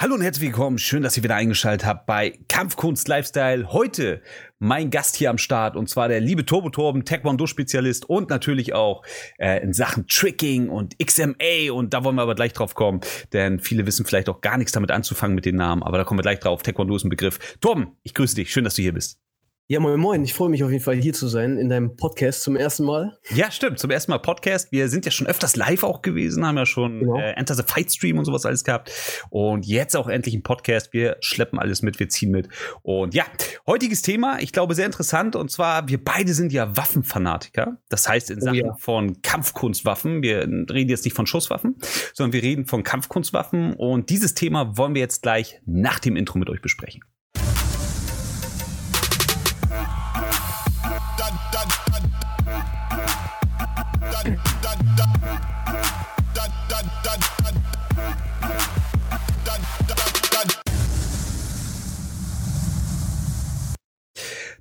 Hallo und herzlich willkommen. Schön, dass ihr wieder eingeschaltet habt bei Kampfkunst Lifestyle. Heute mein Gast hier am Start und zwar der liebe Turbo Torben, Taekwondo-Spezialist und natürlich auch äh, in Sachen Tricking und XMA und da wollen wir aber gleich drauf kommen, denn viele wissen vielleicht auch gar nichts damit anzufangen mit den Namen, aber da kommen wir gleich drauf. Taekwondo ist ein Begriff. Torben, ich grüße dich. Schön, dass du hier bist. Ja, moin, moin. Ich freue mich auf jeden Fall hier zu sein in deinem Podcast zum ersten Mal. Ja, stimmt. Zum ersten Mal Podcast. Wir sind ja schon öfters live auch gewesen, haben ja schon genau. äh, Enter the Fight Stream und sowas alles gehabt. Und jetzt auch endlich ein Podcast. Wir schleppen alles mit, wir ziehen mit. Und ja, heutiges Thema, ich glaube, sehr interessant. Und zwar, wir beide sind ja Waffenfanatiker. Das heißt, in oh Sachen oh ja. von Kampfkunstwaffen. Wir reden jetzt nicht von Schusswaffen, sondern wir reden von Kampfkunstwaffen. Und dieses Thema wollen wir jetzt gleich nach dem Intro mit euch besprechen.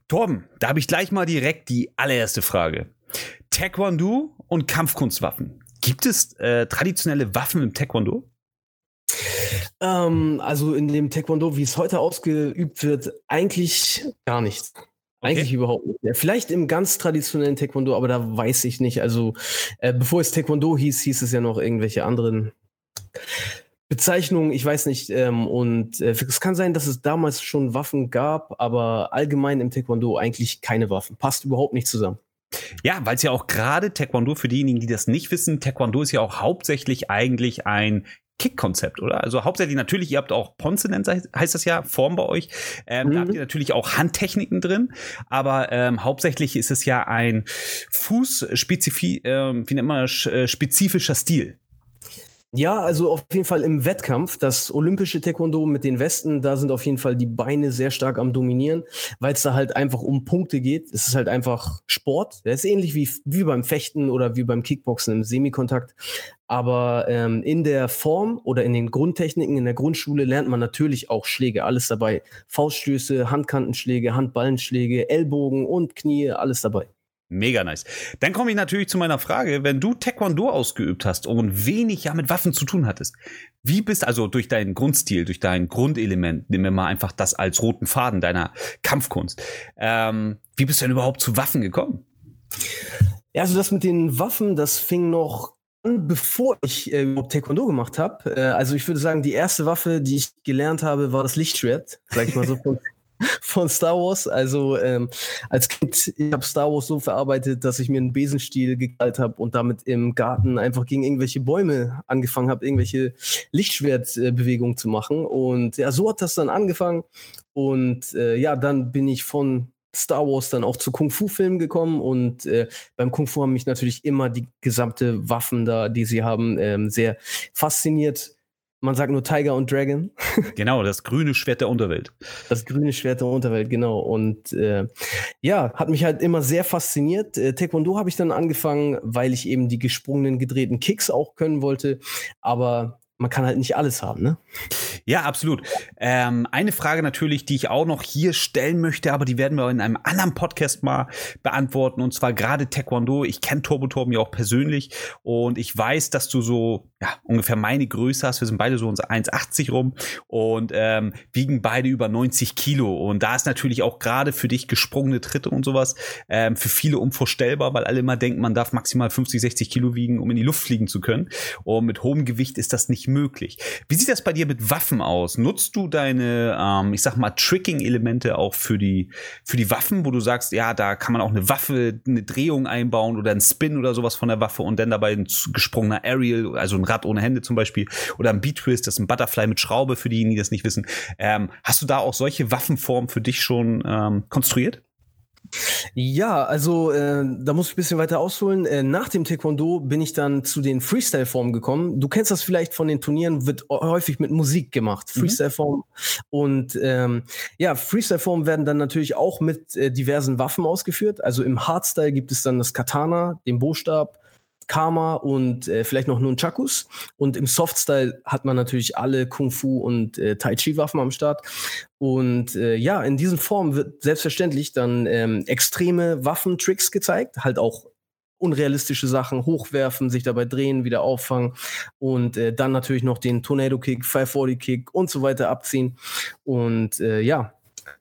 Torben, da habe ich gleich mal direkt die allererste Frage. Taekwondo und Kampfkunstwaffen. Gibt es äh, traditionelle Waffen im Taekwondo? Ähm, also in dem Taekwondo, wie es heute ausgeübt wird, eigentlich gar nichts. Eigentlich okay. überhaupt nicht. Ja, vielleicht im ganz traditionellen Taekwondo, aber da weiß ich nicht. Also äh, bevor es Taekwondo hieß, hieß es ja noch irgendwelche anderen Bezeichnungen, ich weiß nicht. Ähm, und äh, es kann sein, dass es damals schon Waffen gab, aber allgemein im Taekwondo eigentlich keine Waffen. Passt überhaupt nicht zusammen. Ja, weil es ja auch gerade Taekwondo, für diejenigen, die das nicht wissen, Taekwondo ist ja auch hauptsächlich eigentlich ein Kick-Konzept, oder? Also hauptsächlich natürlich, ihr habt auch Ponzenent, heißt das ja, Form bei euch. Ähm, mhm. Da habt ihr natürlich auch Handtechniken drin, aber ähm, hauptsächlich ist es ja ein Fußspezifi, äh, wie nennt man das, äh, spezifischer Stil. Ja, also auf jeden Fall im Wettkampf. Das olympische Taekwondo mit den Westen, da sind auf jeden Fall die Beine sehr stark am Dominieren, weil es da halt einfach um Punkte geht. Es ist halt einfach Sport. Der ist ähnlich wie, wie beim Fechten oder wie beim Kickboxen im Semikontakt. Aber ähm, in der Form oder in den Grundtechniken in der Grundschule lernt man natürlich auch Schläge, alles dabei. Fauststöße, Handkantenschläge, Handballenschläge, Ellbogen und Knie, alles dabei. Mega nice. Dann komme ich natürlich zu meiner Frage, wenn du Taekwondo ausgeübt hast und wenig ja mit Waffen zu tun hattest, wie bist also durch deinen Grundstil, durch dein Grundelement, nehmen wir mal einfach das als roten Faden deiner Kampfkunst, ähm, wie bist du denn überhaupt zu Waffen gekommen? Ja, also das mit den Waffen, das fing noch an, bevor ich äh, Taekwondo gemacht habe. Äh, also ich würde sagen, die erste Waffe, die ich gelernt habe, war das Lichtschwert, sag ich mal so von, Star Wars. Also ähm, als Kind, ich habe Star Wars so verarbeitet, dass ich mir einen Besenstiel gekrallt habe und damit im Garten einfach gegen irgendwelche Bäume angefangen habe, irgendwelche Lichtschwertbewegungen zu machen. Und ja, so hat das dann angefangen. Und äh, ja, dann bin ich von Star Wars dann auch zu Kung-Fu-Filmen gekommen und äh, beim Kung-Fu haben mich natürlich immer die gesamte Waffen da, die sie haben, ähm, sehr fasziniert. Man sagt nur Tiger und Dragon. genau, das grüne Schwert der Unterwelt. Das grüne Schwert der Unterwelt, genau. Und äh, ja, hat mich halt immer sehr fasziniert. Äh, Taekwondo habe ich dann angefangen, weil ich eben die gesprungenen, gedrehten Kicks auch können wollte. Aber man kann halt nicht alles haben, ne? Ja, absolut. Ähm, eine Frage natürlich, die ich auch noch hier stellen möchte, aber die werden wir in einem anderen Podcast mal beantworten. Und zwar gerade Taekwondo. Ich kenne Turbo Torben ja auch persönlich und ich weiß, dass du so ja, ungefähr meine Größe hast. Wir sind beide so uns 1,80 rum und ähm, wiegen beide über 90 Kilo. Und da ist natürlich auch gerade für dich gesprungene Tritte und sowas ähm, für viele unvorstellbar, weil alle immer denken, man darf maximal 50, 60 Kilo wiegen, um in die Luft fliegen zu können. Und mit hohem Gewicht ist das nicht möglich. Wie sieht das bei dir mit Waffen aus? Nutzt du deine, ähm, ich sag mal, Tricking-Elemente auch für die, für die Waffen, wo du sagst, ja, da kann man auch eine Waffe, eine Drehung einbauen oder einen Spin oder sowas von der Waffe und dann dabei ein gesprungener Aerial, also ein Rad ohne Hände zum Beispiel, oder ein Beat-Twist, das ist ein Butterfly mit Schraube für diejenigen, die das nicht wissen. Ähm, hast du da auch solche Waffenformen für dich schon ähm, konstruiert? Ja, also äh, da muss ich ein bisschen weiter ausholen. Äh, nach dem Taekwondo bin ich dann zu den Freestyle-Formen gekommen. Du kennst das vielleicht von den Turnieren, wird häufig mit Musik gemacht, mhm. Freestyle-Formen. Und ähm, ja, Freestyle-Formen werden dann natürlich auch mit äh, diversen Waffen ausgeführt. Also im Hardstyle gibt es dann das Katana, den Buchstab, Karma und äh, vielleicht noch Nunchakus. Und im Softstyle hat man natürlich alle Kung Fu und äh, Tai Chi Waffen am Start. Und äh, ja, in diesen Formen wird selbstverständlich dann ähm, extreme Waffentricks gezeigt, halt auch unrealistische Sachen, hochwerfen, sich dabei drehen, wieder auffangen und äh, dann natürlich noch den Tornado Kick, 540 Kick und so weiter abziehen. Und äh, ja,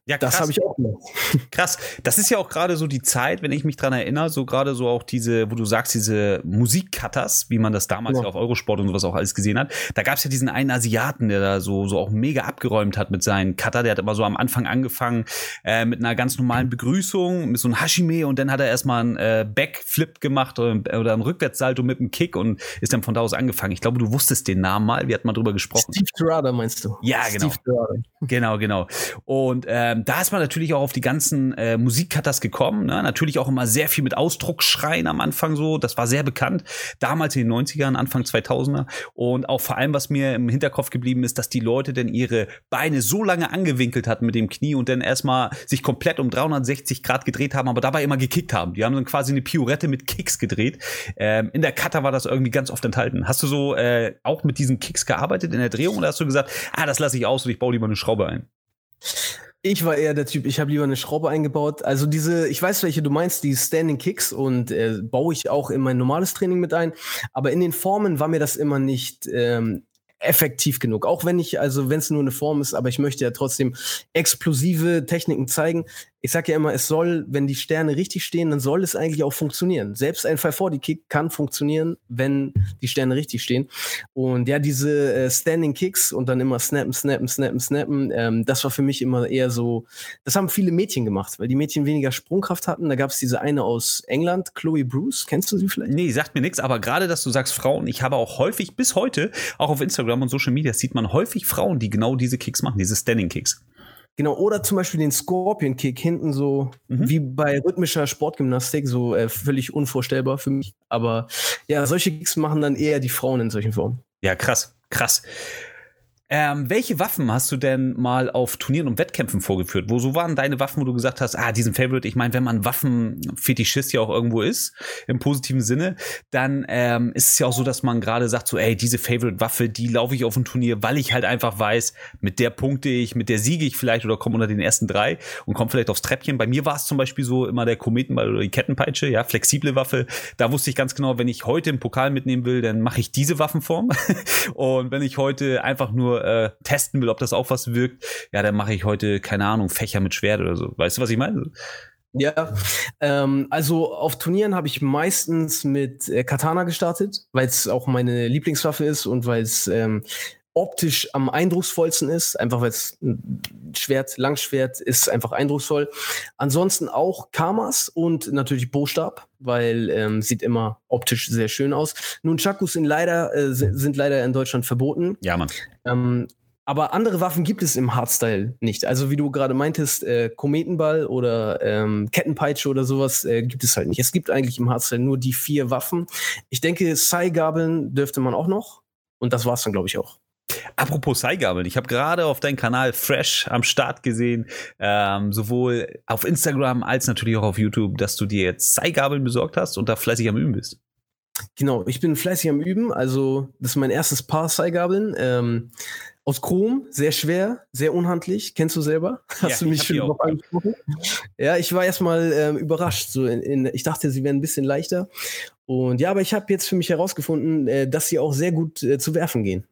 ja, das habe ich auch gemacht. Krass. Das ist ja auch gerade so die Zeit, wenn ich mich dran erinnere, so gerade so auch diese, wo du sagst, diese Musikcutters, wie man das damals ja. auf Eurosport und sowas auch alles gesehen hat. Da gab es ja diesen einen Asiaten, der da so, so auch mega abgeräumt hat mit seinen Cutter. Der hat immer so am Anfang angefangen äh, mit einer ganz normalen Begrüßung, mit so einem Hashime und dann hat er erstmal einen äh, Backflip gemacht oder, oder einen Rückwärtssalto mit einem Kick und ist dann von da aus angefangen. Ich glaube, du wusstest den Namen mal. Wir hatten mal drüber gesprochen. Steve Terada meinst du? Ja, genau. Steve Genau, genau. Und ähm, da ist man natürlich auch auf die ganzen äh, Musikcutters gekommen. Ne? Natürlich auch immer sehr viel mit Ausdrucksschreien am Anfang so. Das war sehr bekannt. Damals in den 90ern, Anfang 2000er. Und auch vor allem, was mir im Hinterkopf geblieben ist, dass die Leute denn ihre Beine so lange angewinkelt hatten mit dem Knie und dann erstmal sich komplett um 360 Grad gedreht haben, aber dabei immer gekickt haben. Die haben dann quasi eine Piorette mit Kicks gedreht. Ähm, in der Cutter war das irgendwie ganz oft enthalten. Hast du so äh, auch mit diesen Kicks gearbeitet in der Drehung oder hast du gesagt, ah, das lasse ich aus und ich baue lieber eine Schraube ein? Ich war eher der Typ, ich habe lieber eine Schraube eingebaut. Also diese, ich weiß, welche du meinst, die Standing Kicks und äh, baue ich auch in mein normales Training mit ein. Aber in den Formen war mir das immer nicht ähm, effektiv genug. Auch wenn ich, also wenn es nur eine Form ist, aber ich möchte ja trotzdem explosive Techniken zeigen ich sage ja immer, es soll, wenn die Sterne richtig stehen, dann soll es eigentlich auch funktionieren. Selbst ein 540-Kick kann funktionieren, wenn die Sterne richtig stehen. Und ja, diese äh, Standing Kicks und dann immer snappen, snappen, snappen, snappen, ähm, das war für mich immer eher so, das haben viele Mädchen gemacht, weil die Mädchen weniger Sprungkraft hatten. Da gab es diese eine aus England, Chloe Bruce, kennst du sie vielleicht? Nee, sagt mir nichts, aber gerade, dass du sagst Frauen, ich habe auch häufig bis heute, auch auf Instagram und Social Media, sieht man häufig Frauen, die genau diese Kicks machen, diese Standing Kicks. Genau, oder zum Beispiel den Scorpion Kick hinten so mhm. wie bei rhythmischer Sportgymnastik, so äh, völlig unvorstellbar für mich. Aber ja, solche Kicks machen dann eher die Frauen in solchen Formen. Ja, krass, krass. Ähm, welche Waffen hast du denn mal auf Turnieren und Wettkämpfen vorgeführt? Wo so waren deine Waffen, wo du gesagt hast, ah, diesen Favorite, ich meine, wenn man Waffenfetischist ja auch irgendwo ist, im positiven Sinne, dann ähm, ist es ja auch so, dass man gerade sagt, so, ey, diese Favorite-Waffe, die laufe ich auf ein Turnier, weil ich halt einfach weiß, mit der punkte ich, mit der siege ich vielleicht oder komme unter den ersten drei und komme vielleicht aufs Treppchen. Bei mir war es zum Beispiel so immer der Kometenball oder die Kettenpeitsche, ja, flexible Waffe. Da wusste ich ganz genau, wenn ich heute einen Pokal mitnehmen will, dann mache ich diese Waffenform. und wenn ich heute einfach nur äh, testen will, ob das auch was wirkt, ja, dann mache ich heute, keine Ahnung, Fächer mit Schwert oder so. Weißt du, was ich meine? Ja, ähm, also auf Turnieren habe ich meistens mit äh, Katana gestartet, weil es auch meine Lieblingswaffe ist und weil es ähm, optisch am eindrucksvollsten ist, einfach weil es Schwert, Langschwert ist einfach eindrucksvoll. Ansonsten auch Kamas und natürlich Bostab, weil ähm, sieht immer optisch sehr schön aus. Nun Chakus sind leider äh, sind leider in Deutschland verboten. Ja, Mann. Ähm, aber andere Waffen gibt es im Hardstyle nicht. Also wie du gerade meintest, äh, Kometenball oder ähm, Kettenpeitsche oder sowas äh, gibt es halt nicht. Es gibt eigentlich im Hardstyle nur die vier Waffen. Ich denke, Sai-Gabeln dürfte man auch noch. Und das war's dann, glaube ich, auch. Apropos Seigabeln, ich habe gerade auf deinem Kanal Fresh am Start gesehen, ähm, sowohl auf Instagram als natürlich auch auf YouTube, dass du dir jetzt Seigabeln besorgt hast und da fleißig am Üben bist. Genau, ich bin fleißig am Üben. Also, das ist mein erstes Paar Seigabeln. Ähm, aus Chrom, sehr schwer, sehr unhandlich. Kennst du selber? Hast ja, du mich schon drauf angesprochen? Ja, ich war erstmal ähm, überrascht. So in, in, ich dachte, sie wären ein bisschen leichter. Und ja, aber ich habe jetzt für mich herausgefunden, äh, dass sie auch sehr gut äh, zu werfen gehen.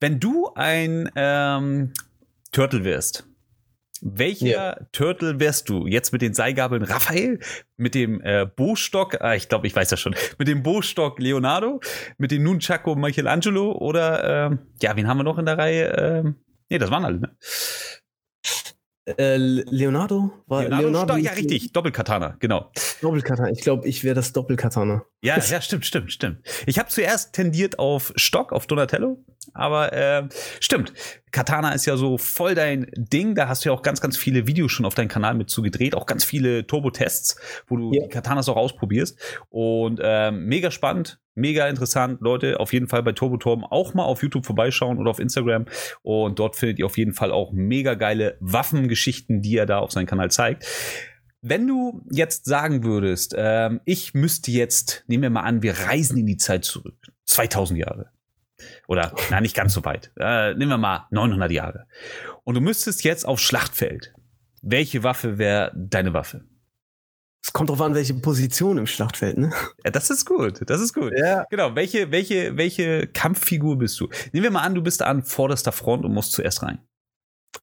Wenn du ein ähm, Turtle wärst, welcher ja. Turtle wärst du? Jetzt mit den Seigabeln Raphael, mit dem äh, Bostock, ah, ich glaube, ich weiß das schon, mit dem Bostock Leonardo, mit dem Nunchaku Michelangelo oder, äh, ja, wen haben wir noch in der Reihe? Äh, nee, das waren alle, ne? Äh, Leonardo? War Leonardo? Leonardo ja, richtig. Doppelkatana, genau. Doppelkatana. Ich glaube, ich wäre das Doppelkatana. Ja, ja, stimmt, stimmt, stimmt. Ich habe zuerst tendiert auf Stock, auf Donatello, aber äh, stimmt. Katana ist ja so voll dein Ding. Da hast du ja auch ganz, ganz viele Videos schon auf deinem Kanal mit zugedreht, auch ganz viele Turbo-Tests, wo du ja. die Katanas auch ausprobierst. Und äh, mega spannend, mega interessant. Leute, auf jeden Fall bei Turbo auch mal auf YouTube vorbeischauen oder auf Instagram. Und dort findet ihr auf jeden Fall auch mega geile Waffengeschichten, die er da auf seinem Kanal zeigt. Wenn du jetzt sagen würdest, ähm, ich müsste jetzt, nehmen wir mal an, wir reisen in die Zeit zurück, 2000 Jahre. Oder, na, nicht ganz so weit. Äh, nehmen wir mal 900 Jahre. Und du müsstest jetzt aufs Schlachtfeld. Welche Waffe wäre deine Waffe? Es kommt drauf an, welche Position im Schlachtfeld, ne? Ja, das ist gut. Das ist gut. Ja. Genau. Welche, welche, welche Kampffigur bist du? Nehmen wir mal an, du bist an vorderster Front und musst zuerst rein.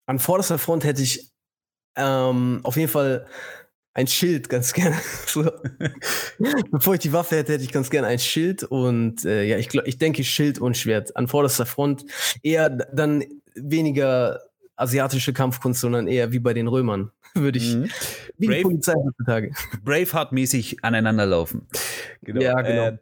An vorderster Front hätte ich ähm, auf jeden Fall ein Schild ganz gerne. so. Bevor ich die Waffe hätte, hätte ich ganz gerne ein Schild und äh, ja, ich, glaub, ich denke Schild und Schwert an vorderster Front. Eher dann weniger asiatische Kampfkunst, sondern eher wie bei den Römern, würde ich. Mhm. Wie Brave, die Polizei heutzutage. Braveheart-mäßig aneinanderlaufen. Genau. Ja, genau. Äh,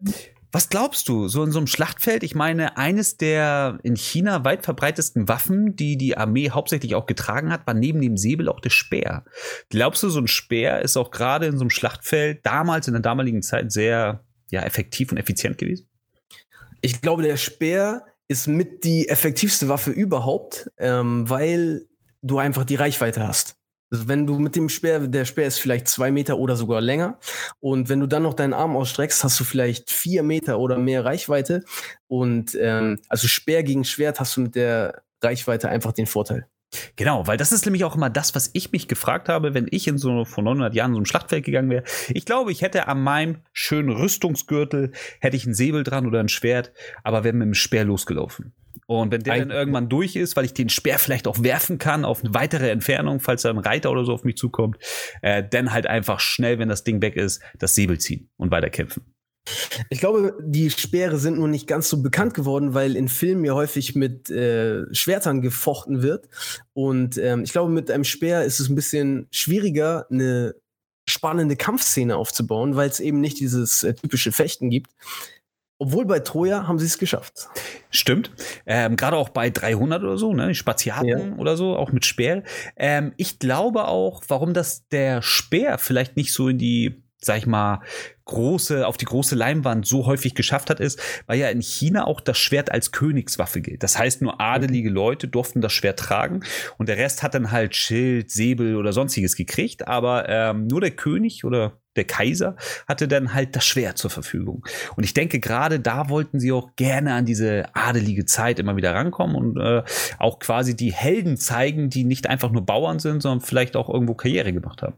was glaubst du, so in so einem Schlachtfeld? Ich meine, eines der in China weit verbreitesten Waffen, die die Armee hauptsächlich auch getragen hat, war neben dem Säbel auch der Speer. Glaubst du, so ein Speer ist auch gerade in so einem Schlachtfeld damals, in der damaligen Zeit, sehr ja, effektiv und effizient gewesen? Ich glaube, der Speer ist mit die effektivste Waffe überhaupt, ähm, weil du einfach die Reichweite hast. Also wenn du mit dem Speer, der Speer ist vielleicht zwei Meter oder sogar länger. Und wenn du dann noch deinen Arm ausstreckst, hast du vielleicht vier Meter oder mehr Reichweite. Und ähm, also Speer gegen Schwert hast du mit der Reichweite einfach den Vorteil. Genau, weil das ist nämlich auch immer das, was ich mich gefragt habe, wenn ich in so vor 900 Jahren so einem Schlachtfeld gegangen wäre. Ich glaube, ich hätte an meinem schönen Rüstungsgürtel hätte ich ein Säbel dran oder ein Schwert, aber wäre mit dem Speer losgelaufen. Und wenn der dann irgendwann durch ist, weil ich den Speer vielleicht auch werfen kann auf eine weitere Entfernung, falls da ein Reiter oder so auf mich zukommt, äh, dann halt einfach schnell, wenn das Ding weg ist, das Säbel ziehen und weiter kämpfen. Ich glaube, die Speere sind nur nicht ganz so bekannt geworden, weil in Filmen ja häufig mit äh, Schwertern gefochten wird. Und ähm, ich glaube, mit einem Speer ist es ein bisschen schwieriger, eine spannende Kampfszene aufzubauen, weil es eben nicht dieses äh, typische Fechten gibt. Obwohl bei Troja haben sie es geschafft. Stimmt. Ähm, Gerade auch bei 300 oder so, ne? Spaziaten ja. oder so, auch mit Speer. Ähm, ich glaube auch, warum das der Speer vielleicht nicht so in die, sag ich mal, große, auf die große Leinwand so häufig geschafft hat, ist, weil ja in China auch das Schwert als Königswaffe gilt. Das heißt, nur adelige Leute durften das Schwert tragen und der Rest hat dann halt Schild, Säbel oder sonstiges gekriegt, aber ähm, nur der König oder der Kaiser hatte dann halt das Schwert zur Verfügung. Und ich denke, gerade da wollten sie auch gerne an diese adelige Zeit immer wieder rankommen und äh, auch quasi die Helden zeigen, die nicht einfach nur Bauern sind, sondern vielleicht auch irgendwo Karriere gemacht haben.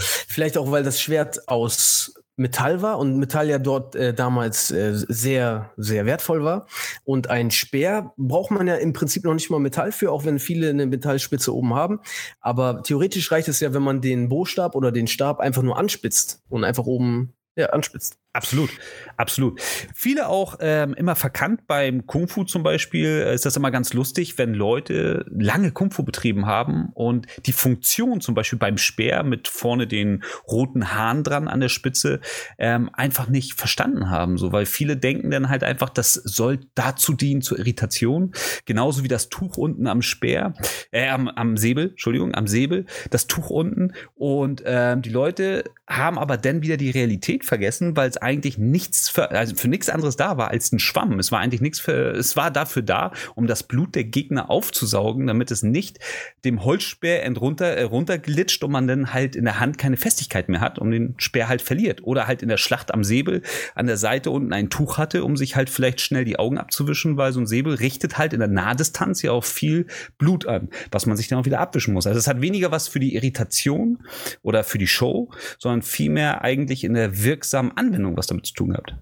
Vielleicht auch, weil das Schwert aus Metall war und Metall ja dort äh, damals äh, sehr, sehr wertvoll war. Und ein Speer braucht man ja im Prinzip noch nicht mal Metall für, auch wenn viele eine Metallspitze oben haben. Aber theoretisch reicht es ja, wenn man den Bostab oder den Stab einfach nur anspitzt und einfach oben ja, anspitzt. Absolut, absolut. Viele auch ähm, immer verkannt beim Kung Fu zum Beispiel äh, ist das immer ganz lustig, wenn Leute lange Kung Fu betrieben haben und die Funktion zum Beispiel beim Speer mit vorne den roten Hahn dran an der Spitze ähm, einfach nicht verstanden haben, so weil viele denken dann halt einfach, das soll dazu dienen zur Irritation, genauso wie das Tuch unten am Speer, äh, am, am Säbel, Entschuldigung, am Säbel, das Tuch unten und ähm, die Leute haben aber dann wieder die Realität vergessen, weil es eigentlich nichts für, also für nichts anderes da war als ein Schwamm. Es war eigentlich nichts für, es war dafür da, um das Blut der Gegner aufzusaugen, damit es nicht dem Holzspeer entrunter, äh, runterglitscht und man dann halt in der Hand keine Festigkeit mehr hat und den Speer halt verliert. Oder halt in der Schlacht am Säbel an der Seite unten ein Tuch hatte, um sich halt vielleicht schnell die Augen abzuwischen, weil so ein Säbel richtet halt in der Nahdistanz ja auch viel Blut an, was man sich dann auch wieder abwischen muss. Also es hat weniger was für die Irritation oder für die Show, sondern vielmehr eigentlich in der wirksamen Anwendung was damit zu tun gehabt.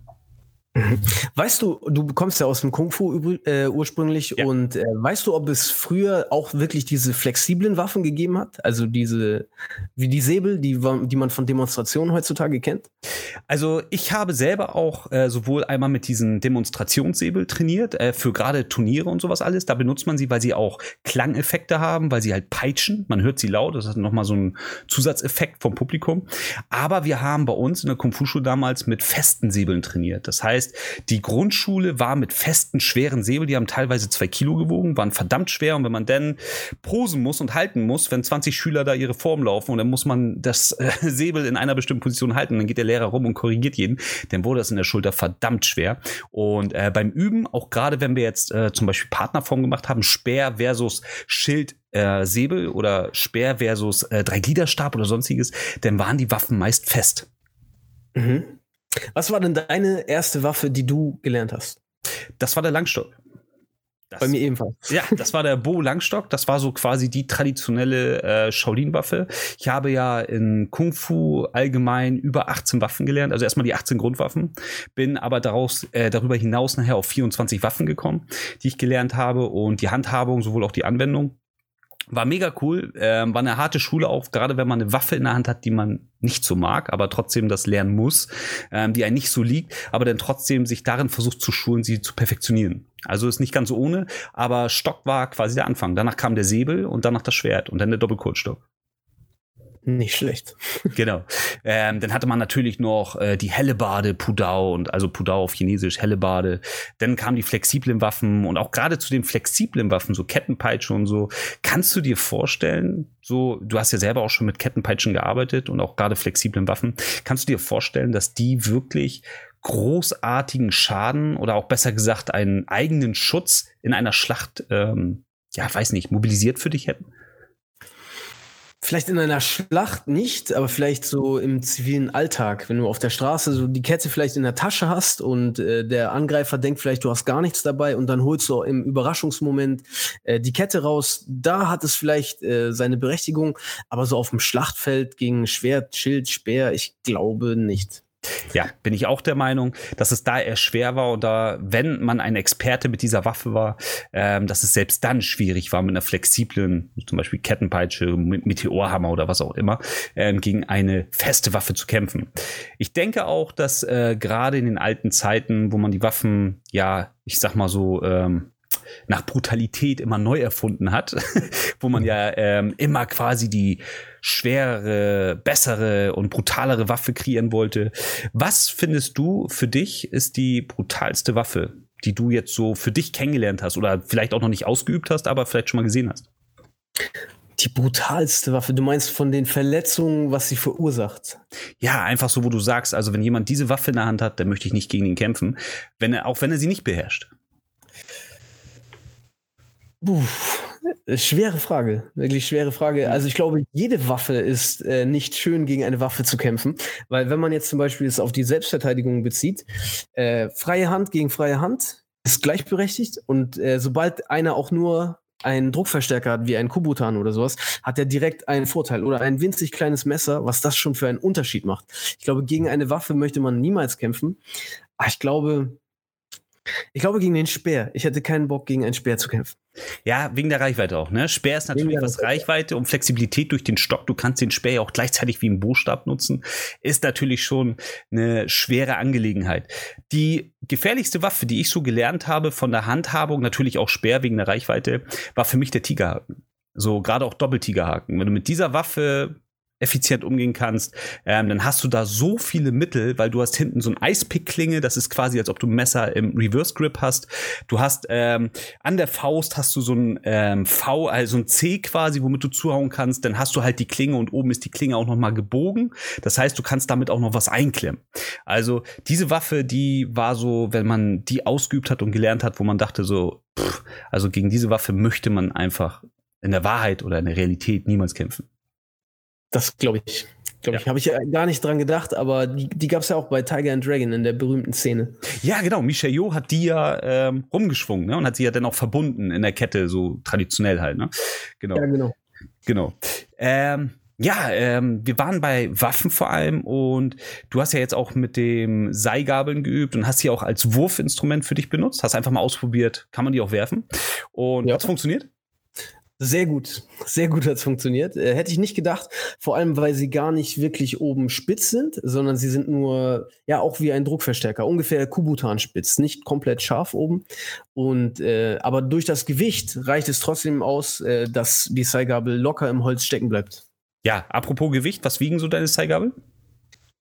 Weißt du, du kommst ja aus dem Kung Fu äh, ursprünglich ja. und äh, weißt du, ob es früher auch wirklich diese flexiblen Waffen gegeben hat? Also diese, wie die Säbel, die, die man von Demonstrationen heutzutage kennt? Also ich habe selber auch äh, sowohl einmal mit diesen Demonstrationssäbel trainiert, äh, für gerade Turniere und sowas alles. Da benutzt man sie, weil sie auch Klangeffekte haben, weil sie halt peitschen. Man hört sie laut, das ist nochmal so ein Zusatzeffekt vom Publikum. Aber wir haben bei uns in der Kung Fu-Schule damals mit festen Säbeln trainiert. Das heißt, heißt, die Grundschule war mit festen, schweren Säbel, die haben teilweise zwei Kilo gewogen, waren verdammt schwer. Und wenn man dann posen muss und halten muss, wenn 20 Schüler da ihre Form laufen und dann muss man das äh, Säbel in einer bestimmten Position halten, dann geht der Lehrer rum und korrigiert jeden, dann wurde das in der Schulter verdammt schwer. Und äh, beim Üben, auch gerade wenn wir jetzt äh, zum Beispiel Partnerform gemacht haben, Speer versus Schild äh, Säbel oder Speer versus äh, Dreigliederstab oder sonstiges, dann waren die Waffen meist fest. Mhm. Was war denn deine erste Waffe, die du gelernt hast? Das war der Langstock. Das, Bei mir ebenfalls. Ja, das war der Bo Langstock. Das war so quasi die traditionelle äh, Shaolin-Waffe. Ich habe ja in Kung Fu allgemein über 18 Waffen gelernt. Also erstmal die 18 Grundwaffen. Bin aber daraus, äh, darüber hinaus nachher auf 24 Waffen gekommen, die ich gelernt habe. Und die Handhabung, sowohl auch die Anwendung, war mega cool, ähm, war eine harte Schule auch, gerade wenn man eine Waffe in der Hand hat, die man nicht so mag, aber trotzdem das lernen muss, ähm, die einem nicht so liegt, aber dann trotzdem sich darin versucht zu schulen, sie zu perfektionieren. Also ist nicht ganz so ohne, aber Stock war quasi der Anfang. Danach kam der Säbel und danach das Schwert und dann der Doppelkurzstock. Nicht schlecht. genau. Ähm, dann hatte man natürlich noch äh, die Hellebade, Pudao und also Pudao auf Chinesisch, Hellebade. Dann kamen die flexiblen Waffen und auch gerade zu den flexiblen Waffen, so Kettenpeitsche und so. Kannst du dir vorstellen, so, du hast ja selber auch schon mit Kettenpeitschen gearbeitet und auch gerade flexiblen Waffen. Kannst du dir vorstellen, dass die wirklich großartigen Schaden oder auch besser gesagt einen eigenen Schutz in einer Schlacht, ähm, ja, weiß nicht, mobilisiert für dich hätten? Vielleicht in einer Schlacht nicht, aber vielleicht so im zivilen Alltag, wenn du auf der Straße so die Kette vielleicht in der Tasche hast und äh, der Angreifer denkt vielleicht, du hast gar nichts dabei und dann holst du im Überraschungsmoment äh, die Kette raus. Da hat es vielleicht äh, seine Berechtigung, aber so auf dem Schlachtfeld gegen Schwert, Schild, Speer, ich glaube nicht. Ja, bin ich auch der Meinung, dass es da eher schwer war oder wenn man ein Experte mit dieser Waffe war, ähm, dass es selbst dann schwierig war, mit einer flexiblen, zum Beispiel Kettenpeitsche, Meteorhammer oder was auch immer, ähm, gegen eine feste Waffe zu kämpfen. Ich denke auch, dass äh, gerade in den alten Zeiten, wo man die Waffen, ja, ich sag mal so, ähm, nach Brutalität immer neu erfunden hat, wo man ja ähm, immer quasi die schwerere, bessere und brutalere Waffe kreieren wollte. Was findest du für dich ist die brutalste Waffe, die du jetzt so für dich kennengelernt hast oder vielleicht auch noch nicht ausgeübt hast, aber vielleicht schon mal gesehen hast? Die brutalste Waffe, du meinst von den Verletzungen, was sie verursacht? Ja, einfach so, wo du sagst, also wenn jemand diese Waffe in der Hand hat, dann möchte ich nicht gegen ihn kämpfen, wenn er, auch wenn er sie nicht beherrscht. Puh, schwere Frage, wirklich schwere Frage. Also ich glaube, jede Waffe ist äh, nicht schön, gegen eine Waffe zu kämpfen, weil wenn man jetzt zum Beispiel es auf die Selbstverteidigung bezieht, äh, freie Hand gegen freie Hand ist gleichberechtigt und äh, sobald einer auch nur einen Druckverstärker hat, wie ein Kubutan oder sowas, hat er direkt einen Vorteil oder ein winzig kleines Messer, was das schon für einen Unterschied macht. Ich glaube, gegen eine Waffe möchte man niemals kämpfen. Aber ich glaube, ich glaube gegen den Speer. Ich hätte keinen Bock, gegen einen Speer zu kämpfen. Ja, wegen der Reichweite auch. Ne? Speer ist natürlich was Reichweite und Flexibilität durch den Stock. Du kannst den Speer ja auch gleichzeitig wie einen Bohrstab nutzen. Ist natürlich schon eine schwere Angelegenheit. Die gefährlichste Waffe, die ich so gelernt habe von der Handhabung, natürlich auch Speer wegen der Reichweite, war für mich der Tigerhaken. So gerade auch Doppeltigerhaken. Wenn du mit dieser Waffe effizient umgehen kannst, ähm, dann hast du da so viele Mittel, weil du hast hinten so ein Eispick-Klinge, das ist quasi, als ob du ein Messer im Reverse Grip hast. Du hast ähm, an der Faust hast du so ein ähm, V, also ein C quasi, womit du zuhauen kannst. Dann hast du halt die Klinge und oben ist die Klinge auch noch mal gebogen. Das heißt, du kannst damit auch noch was einklemmen. Also diese Waffe, die war so, wenn man die ausgeübt hat und gelernt hat, wo man dachte so, pff, also gegen diese Waffe möchte man einfach in der Wahrheit oder in der Realität niemals kämpfen. Das glaube ich. Glaube ja. ich, habe ich gar nicht dran gedacht, aber die, die gab es ja auch bei Tiger and Dragon in der berühmten Szene. Ja, genau. Michel Jo hat die ja ähm, rumgeschwungen ne? und hat sie ja dann auch verbunden in der Kette, so traditionell halt. Ne? Genau. Ja, genau. Genau. Ähm, ja, ähm, wir waren bei Waffen vor allem und du hast ja jetzt auch mit dem Seigabeln geübt und hast sie auch als Wurfinstrument für dich benutzt. Hast einfach mal ausprobiert, kann man die auch werfen. Und ja. hat's funktioniert? Sehr gut, sehr gut hat es funktioniert. Äh, hätte ich nicht gedacht, vor allem weil sie gar nicht wirklich oben spitz sind, sondern sie sind nur, ja, auch wie ein Druckverstärker, ungefähr Kubutan spitz, nicht komplett scharf oben. Und äh, aber durch das Gewicht reicht es trotzdem aus, äh, dass die Seigabel locker im Holz stecken bleibt. Ja, apropos Gewicht, was wiegen so deine Seigabel?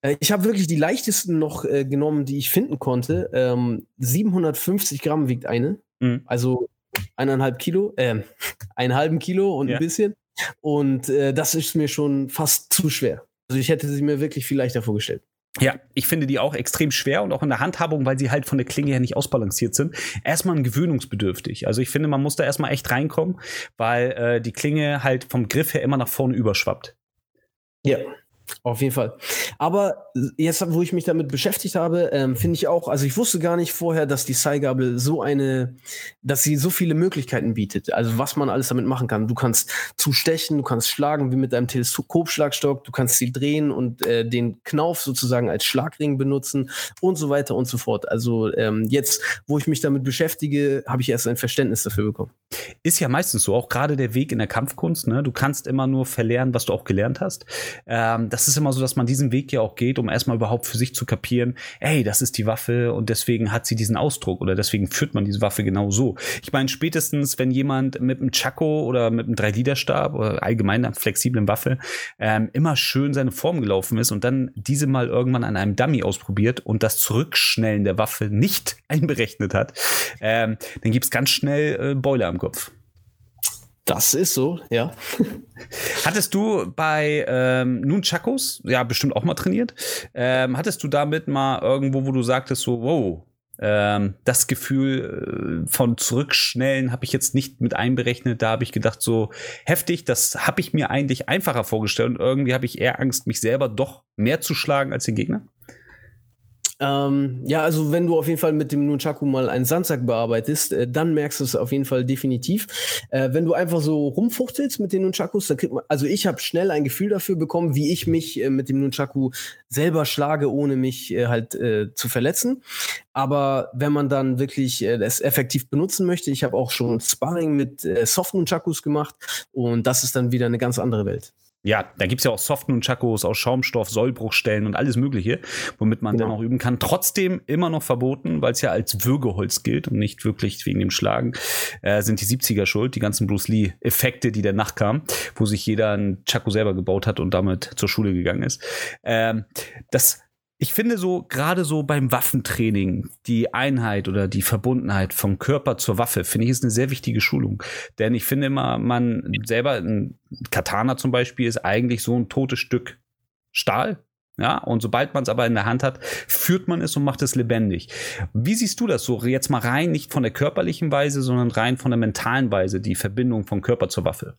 Äh, ich habe wirklich die leichtesten noch äh, genommen, die ich finden konnte. Ähm, 750 Gramm wiegt eine. Mhm. Also eineinhalb Kilo, äh, einen halben Kilo und ja. ein bisschen. Und äh, das ist mir schon fast zu schwer. Also ich hätte sie mir wirklich viel leichter vorgestellt. Ja, ich finde die auch extrem schwer und auch in der Handhabung, weil sie halt von der Klinge her nicht ausbalanciert sind. Erstmal gewöhnungsbedürftig. Also ich finde, man muss da erstmal echt reinkommen, weil äh, die Klinge halt vom Griff her immer nach vorne überschwappt. Ja. Auf jeden Fall. Aber jetzt, wo ich mich damit beschäftigt habe, ähm, finde ich auch, also ich wusste gar nicht vorher, dass die Seilgabel so eine, dass sie so viele Möglichkeiten bietet. Also was man alles damit machen kann. Du kannst zustechen, du kannst schlagen wie mit einem Teleskopschlagstock, du kannst sie drehen und äh, den Knauf sozusagen als Schlagring benutzen und so weiter und so fort. Also ähm, jetzt, wo ich mich damit beschäftige, habe ich erst ein Verständnis dafür bekommen. Ist ja meistens so, auch gerade der Weg in der Kampfkunst. Ne? Du kannst immer nur verlernen, was du auch gelernt hast. Ähm, das ist immer so, dass man diesen Weg ja auch geht, um erstmal überhaupt für sich zu kapieren, ey, das ist die Waffe und deswegen hat sie diesen Ausdruck oder deswegen führt man diese Waffe genau so. Ich meine, spätestens, wenn jemand mit einem Chaco oder mit einem Dreiliederstab oder allgemein einer flexiblen Waffe ähm, immer schön seine Form gelaufen ist und dann diese mal irgendwann an einem Dummy ausprobiert und das Zurückschnellen der Waffe nicht einberechnet hat, ähm, dann gibt's ganz schnell äh, Boiler im Kopf. Das ist so, ja. Hattest du bei ähm, Nunchakos, ja, bestimmt auch mal trainiert, ähm, hattest du damit mal irgendwo, wo du sagtest, so, wow, ähm, das Gefühl äh, von Zurückschnellen habe ich jetzt nicht mit einberechnet. Da habe ich gedacht, so heftig, das habe ich mir eigentlich einfacher vorgestellt und irgendwie habe ich eher Angst, mich selber doch mehr zu schlagen als den Gegner. Ähm, ja, also wenn du auf jeden Fall mit dem Nunchaku mal einen Sandsack bearbeitest, äh, dann merkst du es auf jeden Fall definitiv. Äh, wenn du einfach so rumfuchtelst mit den Nunchakus, dann kriegt man, also ich habe schnell ein Gefühl dafür bekommen, wie ich mich äh, mit dem Nunchaku selber schlage, ohne mich äh, halt äh, zu verletzen. Aber wenn man dann wirklich äh, es effektiv benutzen möchte, ich habe auch schon Sparring mit Soft Nunchakus gemacht und das ist dann wieder eine ganz andere Welt. Ja, da gibt's ja auch Soft Nunchakos aus Schaumstoff, Sollbruchstellen und alles Mögliche, womit man genau. dann auch üben kann. Trotzdem immer noch verboten, weil es ja als Würgeholz gilt und nicht wirklich wegen dem Schlagen, äh, sind die 70er schuld, die ganzen Bruce Lee-Effekte, die danach kamen, wo sich jeder ein Chaco selber gebaut hat und damit zur Schule gegangen ist. Ähm, das ich finde so, gerade so beim Waffentraining, die Einheit oder die Verbundenheit vom Körper zur Waffe, finde ich, ist eine sehr wichtige Schulung. Denn ich finde immer, man selber, ein Katana zum Beispiel, ist eigentlich so ein totes Stück Stahl. Ja, und sobald man es aber in der Hand hat, führt man es und macht es lebendig. Wie siehst du das so? Jetzt mal rein, nicht von der körperlichen Weise, sondern rein von der mentalen Weise, die Verbindung vom Körper zur Waffe.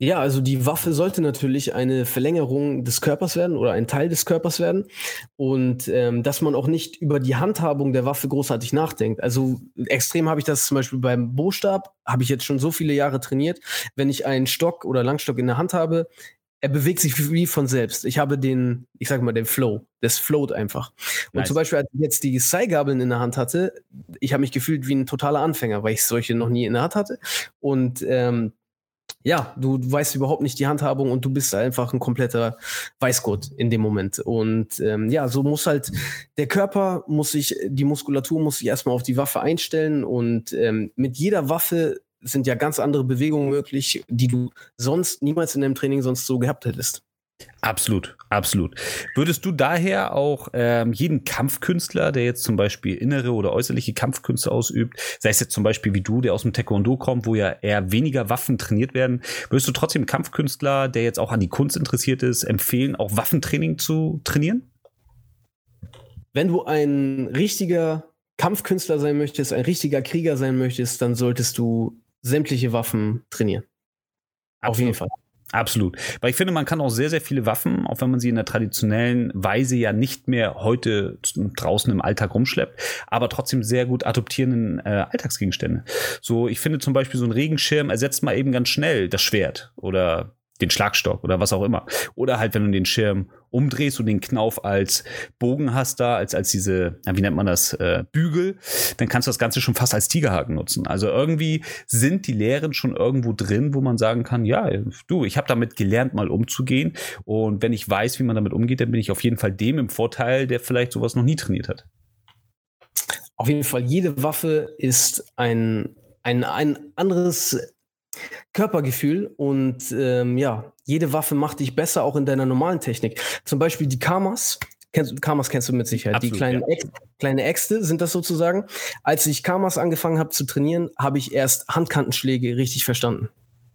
Ja, also die Waffe sollte natürlich eine Verlängerung des Körpers werden oder ein Teil des Körpers werden und ähm, dass man auch nicht über die Handhabung der Waffe großartig nachdenkt. Also extrem habe ich das zum Beispiel beim Bostab, habe ich jetzt schon so viele Jahre trainiert. Wenn ich einen Stock oder Langstock in der Hand habe, er bewegt sich wie von selbst. Ich habe den, ich sag mal, den Flow. Das float einfach. Und nice. zum Beispiel, als ich jetzt die Seilgabeln in der Hand hatte, ich habe mich gefühlt wie ein totaler Anfänger, weil ich solche noch nie in der Hand hatte. Und ähm, ja, du, du weißt überhaupt nicht die Handhabung und du bist einfach ein kompletter Weißgurt in dem Moment. Und ähm, ja, so muss halt der Körper muss sich, die Muskulatur muss sich erstmal auf die Waffe einstellen und ähm, mit jeder Waffe sind ja ganz andere Bewegungen möglich, die du sonst niemals in deinem Training sonst so gehabt hättest. Absolut, absolut. Würdest du daher auch ähm, jeden Kampfkünstler, der jetzt zum Beispiel innere oder äußerliche Kampfkünste ausübt, sei es jetzt zum Beispiel wie du, der aus dem Taekwondo kommt, wo ja eher weniger Waffen trainiert werden, würdest du trotzdem Kampfkünstler, der jetzt auch an die Kunst interessiert ist, empfehlen, auch Waffentraining zu trainieren? Wenn du ein richtiger Kampfkünstler sein möchtest, ein richtiger Krieger sein möchtest, dann solltest du sämtliche Waffen trainieren. Absolut. Auf jeden Fall. Absolut. Weil ich finde, man kann auch sehr, sehr viele Waffen, auch wenn man sie in der traditionellen Weise ja nicht mehr heute draußen im Alltag rumschleppt, aber trotzdem sehr gut adoptieren in äh, Alltagsgegenstände. So, ich finde zum Beispiel so ein Regenschirm ersetzt mal eben ganz schnell das Schwert oder den Schlagstock oder was auch immer. Oder halt, wenn du den Schirm umdrehst und den Knauf als Bogen hast da, als, als diese, wie nennt man das, äh, Bügel, dann kannst du das Ganze schon fast als Tigerhaken nutzen. Also irgendwie sind die Lehren schon irgendwo drin, wo man sagen kann, ja, du, ich habe damit gelernt, mal umzugehen. Und wenn ich weiß, wie man damit umgeht, dann bin ich auf jeden Fall dem im Vorteil, der vielleicht sowas noch nie trainiert hat. Auf jeden Fall, jede Waffe ist ein, ein, ein anderes Körpergefühl und ähm, ja, jede Waffe macht dich besser, auch in deiner normalen Technik. Zum Beispiel die Kamas. Kennst, Kamas kennst du mit Sicherheit. Absolut, die kleinen, ja. Äx, kleine Äxte sind das sozusagen. Als ich Kamas angefangen habe zu trainieren, habe ich erst Handkantenschläge richtig verstanden.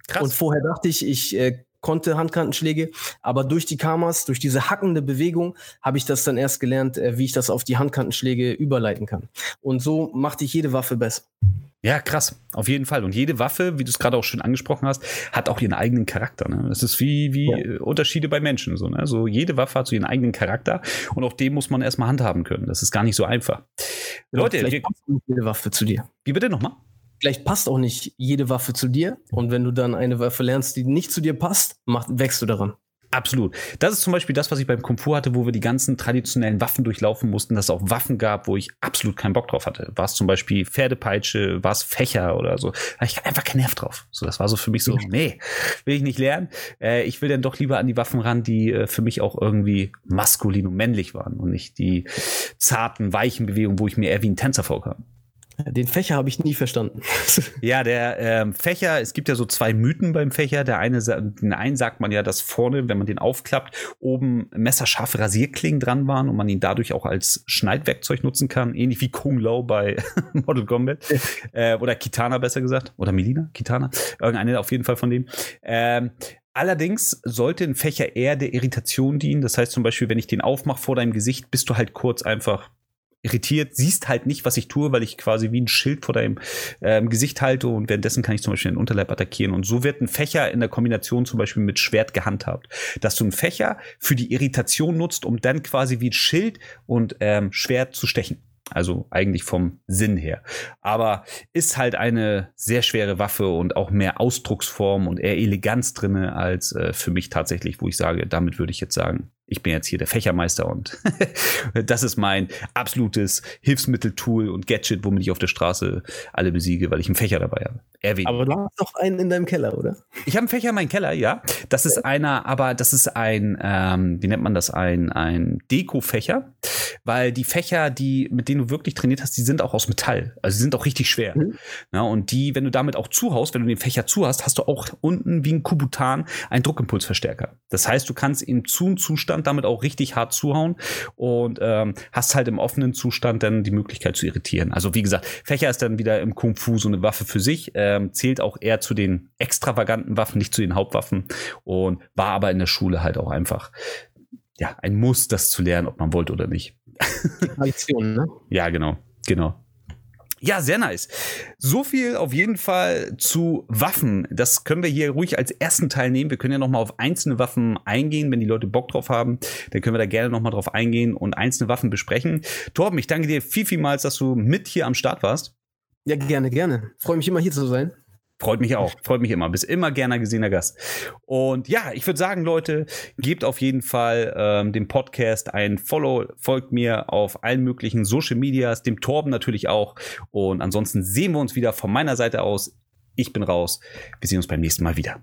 Krass. Und vorher dachte ich, ich äh, konnte Handkantenschläge, aber durch die Kamas, durch diese hackende Bewegung, habe ich das dann erst gelernt, äh, wie ich das auf die Handkantenschläge überleiten kann. Und so macht dich jede Waffe besser. Ja, krass. Auf jeden Fall. Und jede Waffe, wie du es gerade auch schon angesprochen hast, hat auch ihren eigenen Charakter. Ne? Das ist wie, wie ja. Unterschiede bei Menschen. So, ne? so jede Waffe hat so ihren eigenen Charakter und auch den muss man erstmal handhaben können. Das ist gar nicht so einfach. Ja, Leute, vielleicht wir, passt nicht jede Waffe zu dir. Wie bitte nochmal? Vielleicht passt auch nicht jede Waffe zu dir. Und wenn du dann eine Waffe lernst, die nicht zu dir passt, mach, wächst du daran. Absolut. Das ist zum Beispiel das, was ich beim Kung Fu hatte, wo wir die ganzen traditionellen Waffen durchlaufen mussten, dass es auch Waffen gab, wo ich absolut keinen Bock drauf hatte. War es zum Beispiel Pferdepeitsche, war es Fächer oder so. Da hatte ich einfach keinen Nerv drauf. So, das war so für mich so, nee, will ich nicht lernen. Äh, ich will dann doch lieber an die Waffen ran, die äh, für mich auch irgendwie maskulin und männlich waren und nicht die zarten, weichen Bewegungen, wo ich mir eher wie ein Tänzer vorkam. Den Fächer habe ich nie verstanden. ja, der ähm, Fächer, es gibt ja so zwei Mythen beim Fächer. Der eine, den einen sagt man ja, dass vorne, wenn man den aufklappt, oben messerscharfe Rasierklingen dran waren und man ihn dadurch auch als Schneidwerkzeug nutzen kann, ähnlich wie Kung Lao bei Model Combat. äh, oder Kitana besser gesagt. Oder Melina, Kitana. Irgendeine auf jeden Fall von dem. Ähm, Allerdings sollte ein Fächer eher der Irritation dienen. Das heißt zum Beispiel, wenn ich den aufmache vor deinem Gesicht, bist du halt kurz einfach irritiert, siehst halt nicht, was ich tue, weil ich quasi wie ein Schild vor deinem ähm, Gesicht halte und währenddessen kann ich zum Beispiel den Unterleib attackieren. Und so wird ein Fächer in der Kombination zum Beispiel mit Schwert gehandhabt. Dass du einen Fächer für die Irritation nutzt, um dann quasi wie ein Schild und ähm, Schwert zu stechen. Also eigentlich vom Sinn her. Aber ist halt eine sehr schwere Waffe und auch mehr Ausdrucksform und eher Eleganz drinne als äh, für mich tatsächlich, wo ich sage, damit würde ich jetzt sagen, ich bin jetzt hier der Fächermeister und das ist mein absolutes Hilfsmittel-Tool und Gadget, womit ich auf der Straße alle besiege, weil ich einen Fächer dabei habe. Erwähnt. Aber du hast doch einen in deinem Keller, oder? Ich habe einen Fächer in meinem Keller, ja. Das ist einer, aber das ist ein, ähm, wie nennt man das, ein, ein Deko-Fächer, weil die Fächer, die, mit denen du wirklich trainiert hast, die sind auch aus Metall. Also sie sind auch richtig schwer. Mhm. Ja, und die, wenn du damit auch zuhaust, wenn du den Fächer zuhast, hast du auch unten wie ein Kubutan einen Druckimpulsverstärker. Das heißt, du kannst im zu Zustand damit auch richtig hart zuhauen und ähm, hast halt im offenen Zustand dann die Möglichkeit zu irritieren. Also wie gesagt, Fächer ist dann wieder im Kung Fu so eine Waffe für sich. Äh, ähm, zählt auch eher zu den extravaganten Waffen, nicht zu den Hauptwaffen und war aber in der Schule halt auch einfach ja ein Muss, das zu lernen, ob man wollte oder nicht. Tradition, ne? Ja, genau, genau. Ja, sehr nice. So viel auf jeden Fall zu Waffen. Das können wir hier ruhig als ersten Teil nehmen. Wir können ja noch mal auf einzelne Waffen eingehen, wenn die Leute Bock drauf haben. Dann können wir da gerne noch mal drauf eingehen und einzelne Waffen besprechen. Torben, ich danke dir viel, vielmals, dass du mit hier am Start warst. Ja, gerne, gerne. Freue mich immer hier zu sein. Freut mich auch. Freut mich immer. Bist immer gerne gesehener Gast. Und ja, ich würde sagen, Leute, gebt auf jeden Fall ähm, dem Podcast ein Follow. Folgt mir auf allen möglichen Social Medias, dem Torben natürlich auch. Und ansonsten sehen wir uns wieder von meiner Seite aus. Ich bin raus. Wir sehen uns beim nächsten Mal wieder.